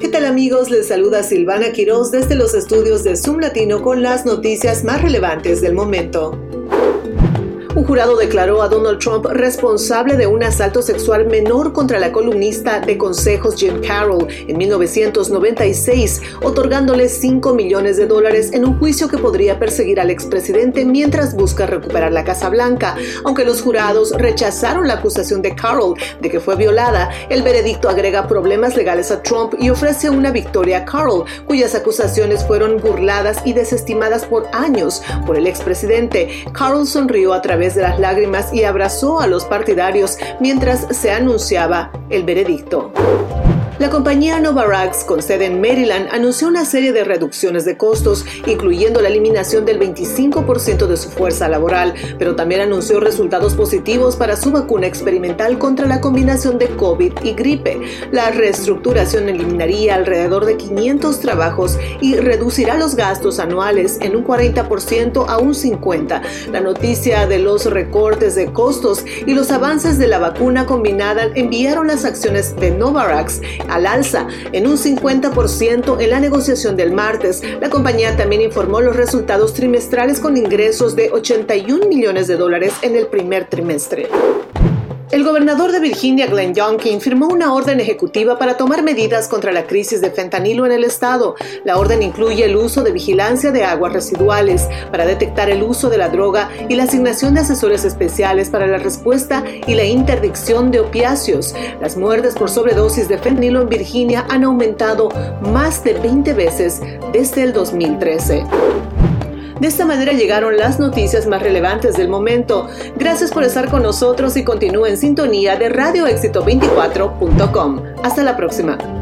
¿Qué tal amigos? Les saluda Silvana Quiroz desde los estudios de Zoom Latino con las noticias más relevantes del momento. Un jurado declaró a Donald Trump responsable de un asalto sexual menor contra la columnista de consejos Jim Carroll en 1996, otorgándole 5 millones de dólares en un juicio que podría perseguir al expresidente mientras busca recuperar la Casa Blanca. Aunque los jurados rechazaron la acusación de Carroll de que fue violada, el veredicto agrega problemas legales a Trump y ofrece una victoria a Carroll, cuyas acusaciones fueron burladas y desestimadas por años por el expresidente. Carroll sonrió a través de las lágrimas y abrazó a los partidarios mientras se anunciaba el veredicto. La compañía Novarax, con sede en Maryland, anunció una serie de reducciones de costos, incluyendo la eliminación del 25% de su fuerza laboral, pero también anunció resultados positivos para su vacuna experimental contra la combinación de COVID y gripe. La reestructuración eliminaría alrededor de 500 trabajos y reducirá los gastos anuales en un 40% a un 50%. La noticia de los recortes de costos y los avances de la vacuna combinada enviaron las acciones de Novarax al alza en un 50% en la negociación del martes. La compañía también informó los resultados trimestrales con ingresos de 81 millones de dólares en el primer trimestre. El gobernador de Virginia, Glenn Youngkin, firmó una orden ejecutiva para tomar medidas contra la crisis de fentanilo en el estado. La orden incluye el uso de vigilancia de aguas residuales para detectar el uso de la droga y la asignación de asesores especiales para la respuesta y la interdicción de opiáceos. Las muertes por sobredosis de fentanilo en Virginia han aumentado más de 20 veces desde el 2013. De esta manera llegaron las noticias más relevantes del momento. Gracias por estar con nosotros y continúe en sintonía de radioéxito24.com. Hasta la próxima.